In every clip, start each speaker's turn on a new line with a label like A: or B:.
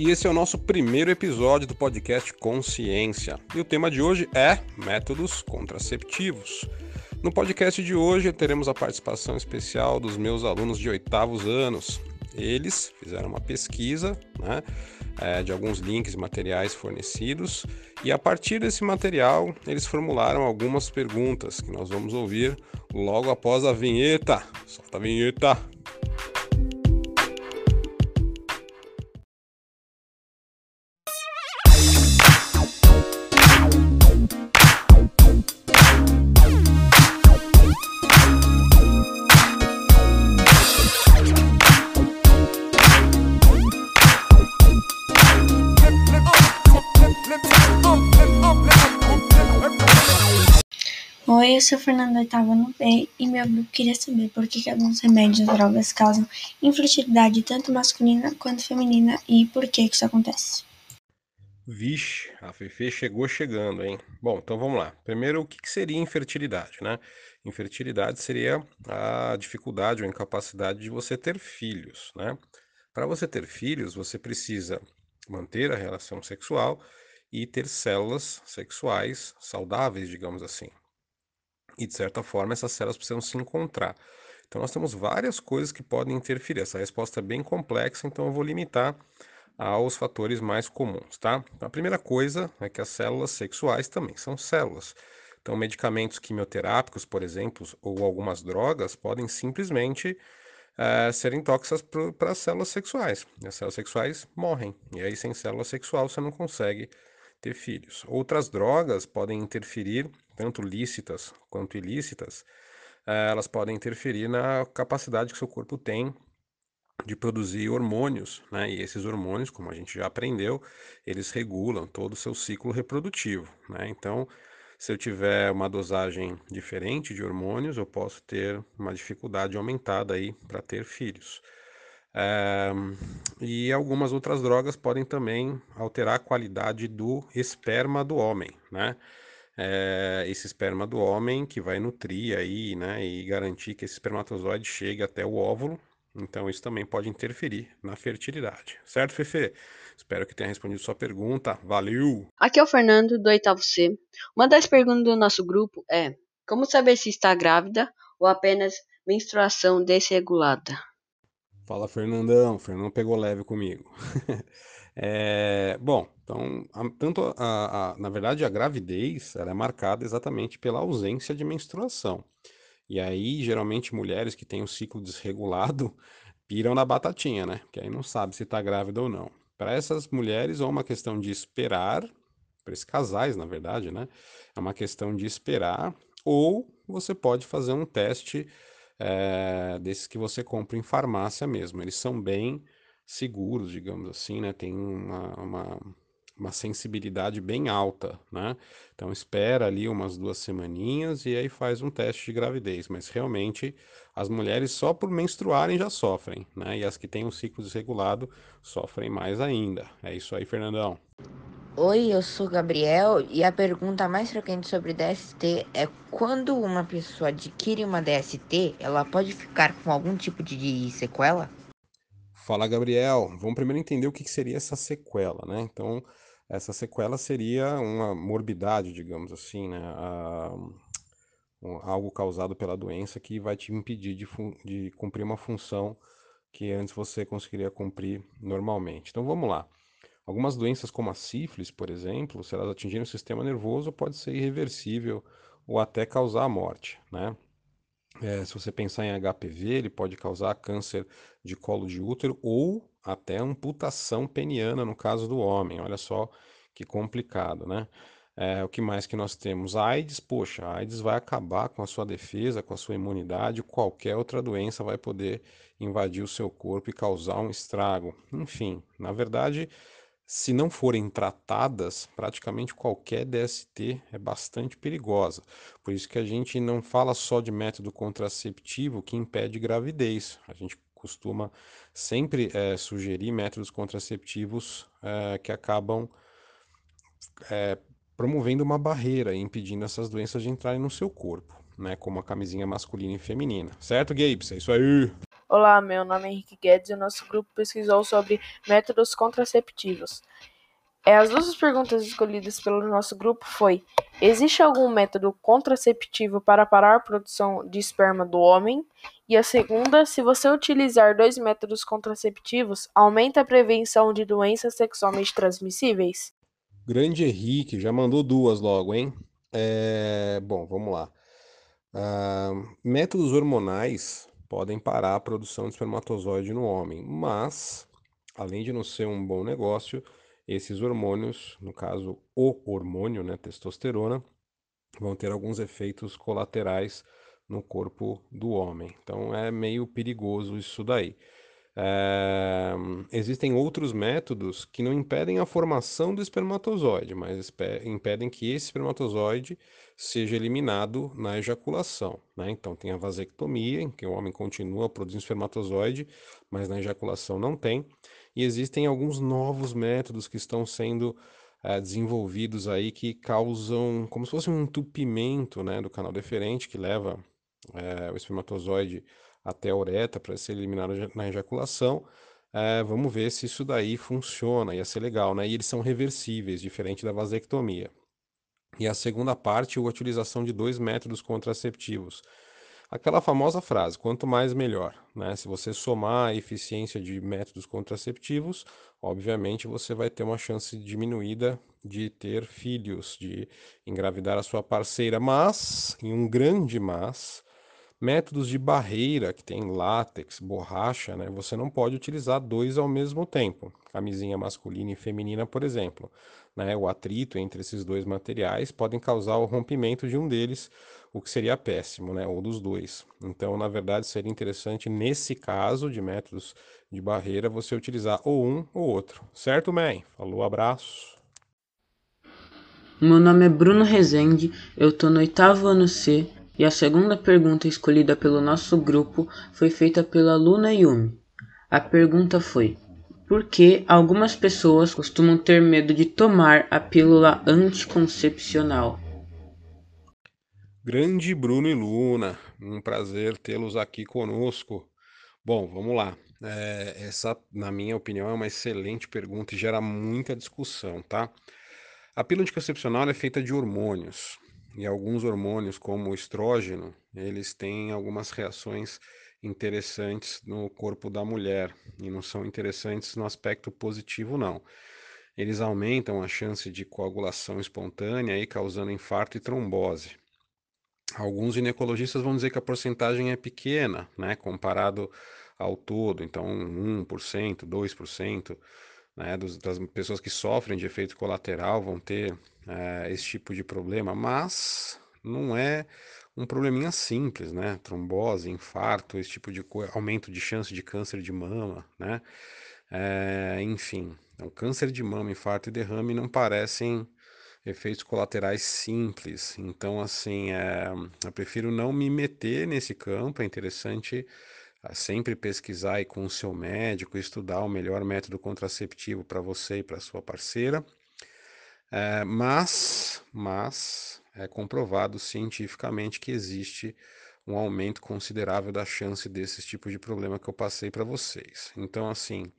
A: e esse é o nosso primeiro episódio do podcast Consciência. E o tema de hoje é métodos contraceptivos. No podcast de hoje teremos a participação especial dos meus alunos de oitavos anos. Eles fizeram uma pesquisa né, é, de alguns links e materiais fornecidos e a partir desse material eles formularam algumas perguntas que nós vamos ouvir logo após a vinheta. Solta a vinheta!
B: Oi, eu sou Fernanda Oitava no B e meu grupo queria saber por que, que alguns remédios e drogas causam infertilidade tanto masculina quanto feminina e por que, que isso acontece.
A: Vixe, a Fefe chegou chegando, hein? Bom, então vamos lá. Primeiro, o que, que seria infertilidade, né? Infertilidade seria a dificuldade ou incapacidade de você ter filhos, né? Para você ter filhos, você precisa manter a relação sexual e ter células sexuais saudáveis, digamos assim e de certa forma essas células precisam se encontrar. Então nós temos várias coisas que podem interferir. Essa resposta é bem complexa, então eu vou limitar aos fatores mais comuns, tá? Então, a primeira coisa é que as células sexuais também são células. Então medicamentos quimioterápicos, por exemplo, ou algumas drogas podem simplesmente é, serem tóxicas para as células sexuais. E as células sexuais morrem. E aí sem célula sexual você não consegue ter filhos. Outras drogas podem interferir, tanto lícitas quanto ilícitas, eh, elas podem interferir na capacidade que seu corpo tem de produzir hormônios, né? E esses hormônios, como a gente já aprendeu, eles regulam todo o seu ciclo reprodutivo, né? Então, se eu tiver uma dosagem diferente de hormônios, eu posso ter uma dificuldade aumentada aí para ter filhos. É, e algumas outras drogas podem também alterar a qualidade do esperma do homem, né? É, esse esperma do homem que vai nutrir aí, né, e garantir que esse espermatozoide chegue até o óvulo. Então isso também pode interferir na fertilidade, certo, Fefe? Espero que tenha respondido sua pergunta. Valeu!
C: Aqui é o Fernando do oitavo C. Uma das perguntas do nosso grupo é: como saber se está grávida ou apenas menstruação desregulada?
A: Fala, Fernandão. Fernando pegou leve comigo. é, bom, então, a, tanto a, a, na verdade, a gravidez ela é marcada exatamente pela ausência de menstruação. E aí, geralmente, mulheres que têm o ciclo desregulado piram na batatinha, né? Que aí não sabe se está grávida ou não. Para essas mulheres, é uma questão de esperar, para esses casais, na verdade, né? É uma questão de esperar, ou você pode fazer um teste é, desses que você compra em farmácia mesmo. Eles são bem seguros, digamos assim, né? Tem uma, uma, uma, sensibilidade bem alta, né? Então espera ali umas duas semaninhas e aí faz um teste de gravidez. Mas realmente as mulheres só por menstruarem já sofrem, né? E as que têm um ciclo desregulado sofrem mais ainda. É isso aí, Fernandão.
D: Oi, eu sou Gabriel e a pergunta mais frequente sobre DST é quando uma pessoa adquire uma DST, ela pode ficar com algum tipo de sequela?
A: Fala, Gabriel. Vamos primeiro entender o que seria essa sequela, né? Então, essa sequela seria uma morbidade, digamos assim, né? A, algo causado pela doença que vai te impedir de, de cumprir uma função que antes você conseguiria cumprir normalmente. Então, vamos lá. Algumas doenças como a sífilis, por exemplo, se elas atingirem o sistema nervoso, pode ser irreversível ou até causar a morte, né? É, se você pensar em HPV, ele pode causar câncer de colo de útero ou até amputação peniana no caso do homem. Olha só que complicado, né? É, o que mais que nós temos? A AIDS, poxa, a AIDS vai acabar com a sua defesa, com a sua imunidade, qualquer outra doença vai poder invadir o seu corpo e causar um estrago. Enfim, na verdade, se não forem tratadas, praticamente qualquer DST é bastante perigosa. Por isso que a gente não fala só de método contraceptivo que impede gravidez. A gente costuma sempre é, sugerir métodos contraceptivos é, que acabam é, promovendo uma barreira impedindo essas doenças de entrarem no seu corpo, né? Como a camisinha masculina e feminina. Certo, Gabes? É isso aí!
E: Olá, meu nome é Henrique Guedes e o nosso grupo pesquisou sobre métodos contraceptivos. É, as duas perguntas escolhidas pelo nosso grupo foi: existe algum método contraceptivo para parar a produção de esperma do homem? E a segunda, se você utilizar dois métodos contraceptivos, aumenta a prevenção de doenças sexualmente transmissíveis?
A: Grande Henrique, já mandou duas logo, hein? É, bom, vamos lá. Ah, métodos hormonais podem parar a produção de espermatozoide no homem, mas, além de não ser um bom negócio, esses hormônios, no caso o hormônio, né, testosterona, vão ter alguns efeitos colaterais no corpo do homem. Então é meio perigoso isso daí. É, existem outros métodos que não impedem a formação do espermatozoide, mas impedem que esse espermatozoide seja eliminado na ejaculação. Né? Então, tem a vasectomia, em que o homem continua produzindo espermatozoide, mas na ejaculação não tem. E existem alguns novos métodos que estão sendo é, desenvolvidos aí que causam como se fosse um entupimento né, do canal deferente que leva é, o espermatozoide até a uretra para ser eliminado na ejaculação. É, vamos ver se isso daí funciona, ia ser legal, né? E eles são reversíveis, diferente da vasectomia. E a segunda parte, a utilização de dois métodos contraceptivos. Aquela famosa frase, quanto mais melhor, né? Se você somar a eficiência de métodos contraceptivos, obviamente você vai ter uma chance diminuída de ter filhos, de engravidar a sua parceira, mas, em um grande mas, Métodos de barreira, que tem látex, borracha, né? Você não pode utilizar dois ao mesmo tempo. Camisinha masculina e feminina, por exemplo. Né? O atrito entre esses dois materiais podem causar o rompimento de um deles, o que seria péssimo, né? Ou dos dois. Então, na verdade, seria interessante, nesse caso de métodos de barreira, você utilizar ou um ou outro. Certo, man? Falou, abraço.
F: Meu nome é Bruno Rezende, eu tô no oitavo ano C e a segunda pergunta escolhida pelo nosso grupo foi feita pela Luna Yumi. A pergunta foi: por que algumas pessoas costumam ter medo de tomar a pílula anticoncepcional?
A: Grande Bruno e Luna, um prazer tê-los aqui conosco. Bom, vamos lá. É, essa, na minha opinião, é uma excelente pergunta e gera muita discussão, tá? A pílula anticoncepcional é feita de hormônios. E alguns hormônios, como o estrógeno, eles têm algumas reações interessantes no corpo da mulher e não são interessantes no aspecto positivo, não. Eles aumentam a chance de coagulação espontânea, aí, causando infarto e trombose. Alguns ginecologistas vão dizer que a porcentagem é pequena, né, comparado ao todo, então 1%, 2%, né, das pessoas que sofrem de efeito colateral vão ter é, esse tipo de problema, mas não é um probleminha simples, né? Trombose, infarto, esse tipo de coisa, aumento de chance de câncer de mama, né? É, enfim, então, câncer de mama, infarto e derrame não parecem efeitos colaterais simples. Então, assim, é, eu prefiro não me meter nesse campo. É interessante é, sempre pesquisar aí com o seu médico, estudar o melhor método contraceptivo para você e para sua parceira. É, mas, mas é comprovado cientificamente que existe um aumento considerável da chance desses tipos de problema que eu passei para vocês. Então, assim,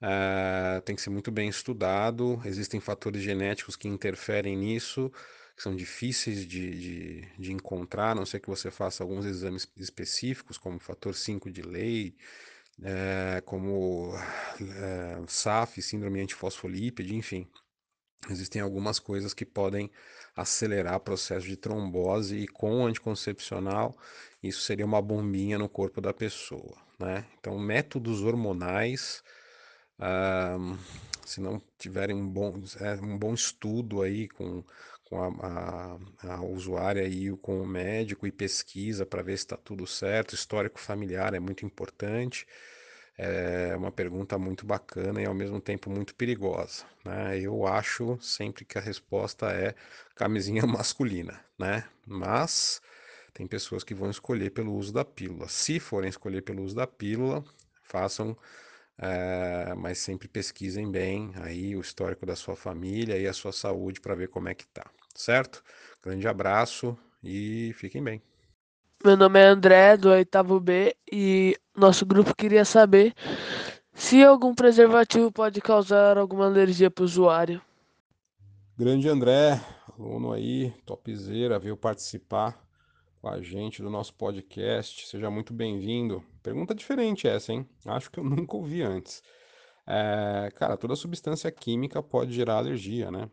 A: é, tem que ser muito bem estudado. Existem fatores genéticos que interferem nisso, que são difíceis de, de, de encontrar, a não ser que você faça alguns exames específicos, como fator 5 de lei, é, como é, SAF, síndrome antifosfolípide, enfim. Existem algumas coisas que podem acelerar o processo de trombose e com o anticoncepcional isso seria uma bombinha no corpo da pessoa, né? Então, métodos hormonais, se não tiverem um bom, é, um bom estudo aí com, com a, a, a usuária e com o médico e pesquisa para ver se está tudo certo, histórico familiar é muito importante. É uma pergunta muito bacana e ao mesmo tempo muito perigosa, né? Eu acho sempre que a resposta é camisinha masculina, né? Mas tem pessoas que vão escolher pelo uso da pílula. Se forem escolher pelo uso da pílula, façam, é, mas sempre pesquisem bem aí o histórico da sua família e a sua saúde para ver como é que tá, certo? Grande abraço e fiquem bem.
E: Meu nome é André, do oitavo B, e nosso grupo queria saber se algum preservativo pode causar alguma alergia para o usuário.
A: Grande André, aluno aí, topzera, veio participar com a gente do nosso podcast. Seja muito bem-vindo. Pergunta diferente essa, hein? Acho que eu nunca ouvi antes. É, cara, toda substância química pode gerar alergia, né?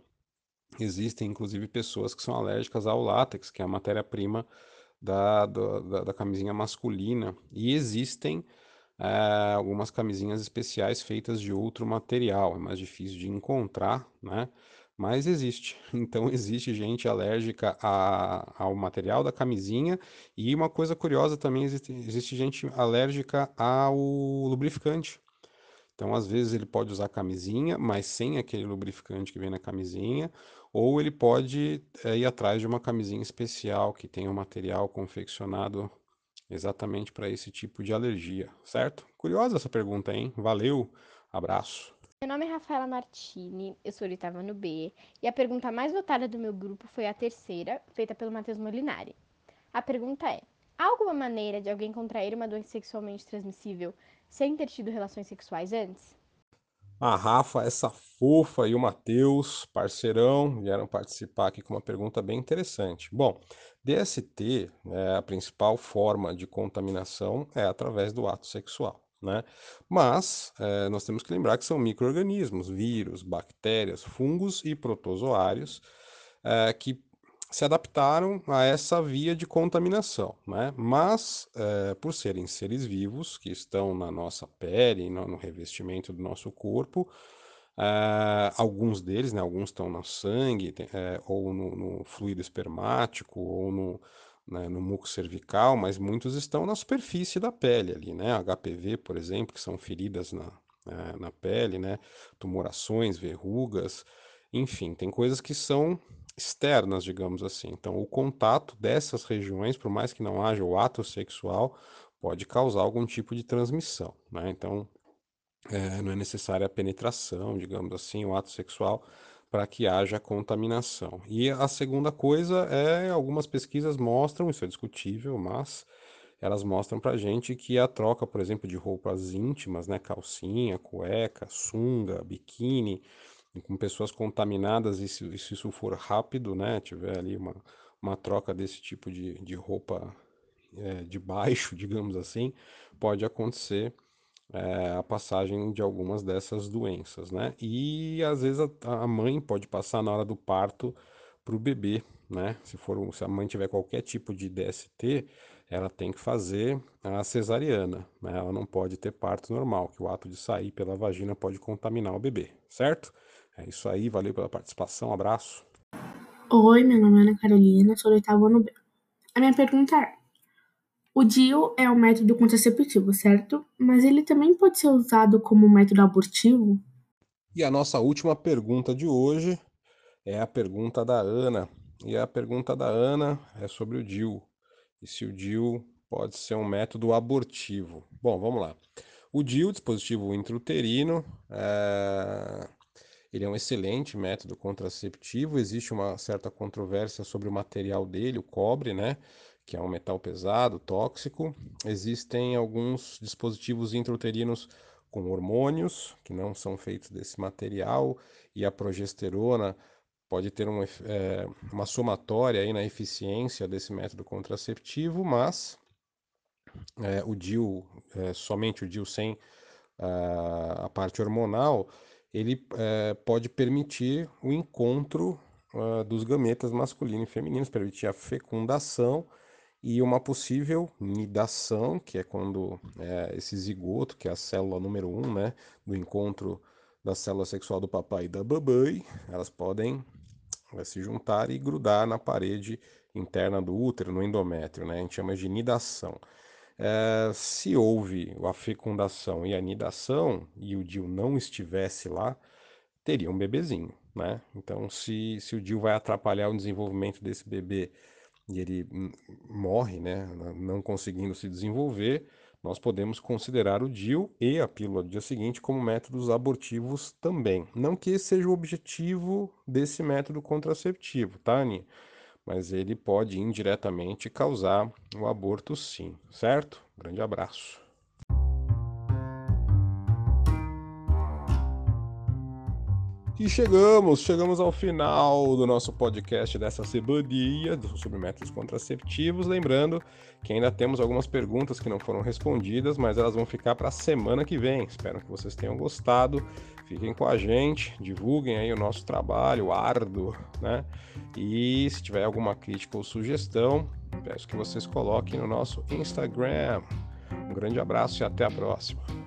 A: Existem, inclusive, pessoas que são alérgicas ao látex, que é a matéria-prima da, da, da, camisinha masculina. E existem é, algumas camisinhas especiais feitas de outro material. É mais difícil de encontrar, né? Mas existe. Então, existe gente alérgica a, ao material da camisinha. E uma coisa curiosa também: existe, existe gente alérgica ao lubrificante. Então, às vezes, ele pode usar camisinha, mas sem aquele lubrificante que vem na camisinha, ou ele pode é, ir atrás de uma camisinha especial que tem um material confeccionado exatamente para esse tipo de alergia, certo? Curiosa essa pergunta, hein? Valeu, abraço.
G: Meu nome é Rafaela Martini, eu sou oitava no B, e a pergunta mais votada do meu grupo foi a terceira, feita pelo Matheus Molinari. A pergunta é: há alguma maneira de alguém contrair uma doença sexualmente transmissível sem ter tido relações sexuais antes?
A: A Rafa, essa fofa e o Matheus, parceirão, vieram participar aqui com uma pergunta bem interessante. Bom, DST, né, a principal forma de contaminação é através do ato sexual, né? Mas é, nós temos que lembrar que são micro-organismos, vírus, bactérias, fungos e protozoários é, que se adaptaram a essa via de contaminação, né? Mas, é, por serem seres vivos que estão na nossa pele, no, no revestimento do nosso corpo, é, alguns deles, né, alguns estão no sangue, é, ou no, no, fluido espermático, ou no, né, no muco cervical, mas muitos estão na superfície da pele ali, né? HPV, por exemplo, que são feridas na, na pele, né? Tumorações, verrugas, enfim, tem coisas que são externas, digamos assim. Então, o contato dessas regiões, por mais que não haja o ato sexual, pode causar algum tipo de transmissão, né? Então, é, não é necessária a penetração, digamos assim, o ato sexual para que haja contaminação. E a segunda coisa é, algumas pesquisas mostram, isso é discutível, mas elas mostram para gente que a troca, por exemplo, de roupas íntimas, né, calcinha, cueca, sunga, biquíni, com pessoas contaminadas, e se, se, isso for rápido, né, tiver ali uma, uma troca desse tipo de, de roupa é, de baixo, digamos assim, pode acontecer é, a passagem de algumas dessas doenças, né? E às vezes a, a mãe pode passar na hora do parto para o bebê, né? Se for, se a mãe tiver qualquer tipo de DST, ela tem que fazer a cesariana, né? Ela não pode ter parto normal, que o ato de sair pela vagina pode contaminar o bebê, certo? É isso aí, valeu pela participação, abraço.
H: Oi, meu nome é Ana Carolina, sou do oitavo ano B. A minha pergunta é: o DIU é um método contraceptivo, certo? Mas ele também pode ser usado como método abortivo?
A: E a nossa última pergunta de hoje é a pergunta da Ana. E a pergunta da Ana é sobre o DIU. E se o DIU pode ser um método abortivo. Bom, vamos lá. O DIU, dispositivo intrauterino, é ele é um excelente método contraceptivo. Existe uma certa controvérsia sobre o material dele, o cobre, né? Que é um metal pesado, tóxico. Existem alguns dispositivos intrauterinos com hormônios que não são feitos desse material e a progesterona pode ter uma, é, uma somatória aí na eficiência desse método contraceptivo, mas é, o DIU, é, somente o DIU sem a, a parte hormonal, ele é, pode permitir o encontro uh, dos gametas masculino e feminino, permitir a fecundação e uma possível nidação, que é quando é, esse zigoto, que é a célula número um, né, do encontro da célula sexual do papai e da babãe, elas podem é, se juntar e grudar na parede interna do útero, no endométrio, né, a gente chama de nidação. É, se houve a fecundação e a nidação e o DIU não estivesse lá, teria um bebezinho, né? Então, se, se o DIU vai atrapalhar o desenvolvimento desse bebê e ele morre, né, não conseguindo se desenvolver, nós podemos considerar o DIU e a pílula do dia seguinte como métodos abortivos também. Não que esse seja o objetivo desse método contraceptivo, tá, Aninha? Mas ele pode indiretamente causar o aborto sim, certo? Grande abraço. E chegamos, chegamos ao final do nosso podcast dessa semaninha sobre métodos contraceptivos. Lembrando que ainda temos algumas perguntas que não foram respondidas, mas elas vão ficar para a semana que vem. Espero que vocês tenham gostado. Fiquem com a gente, divulguem aí o nosso trabalho árduo, né? E se tiver alguma crítica ou sugestão, peço que vocês coloquem no nosso Instagram. Um grande abraço e até a próxima.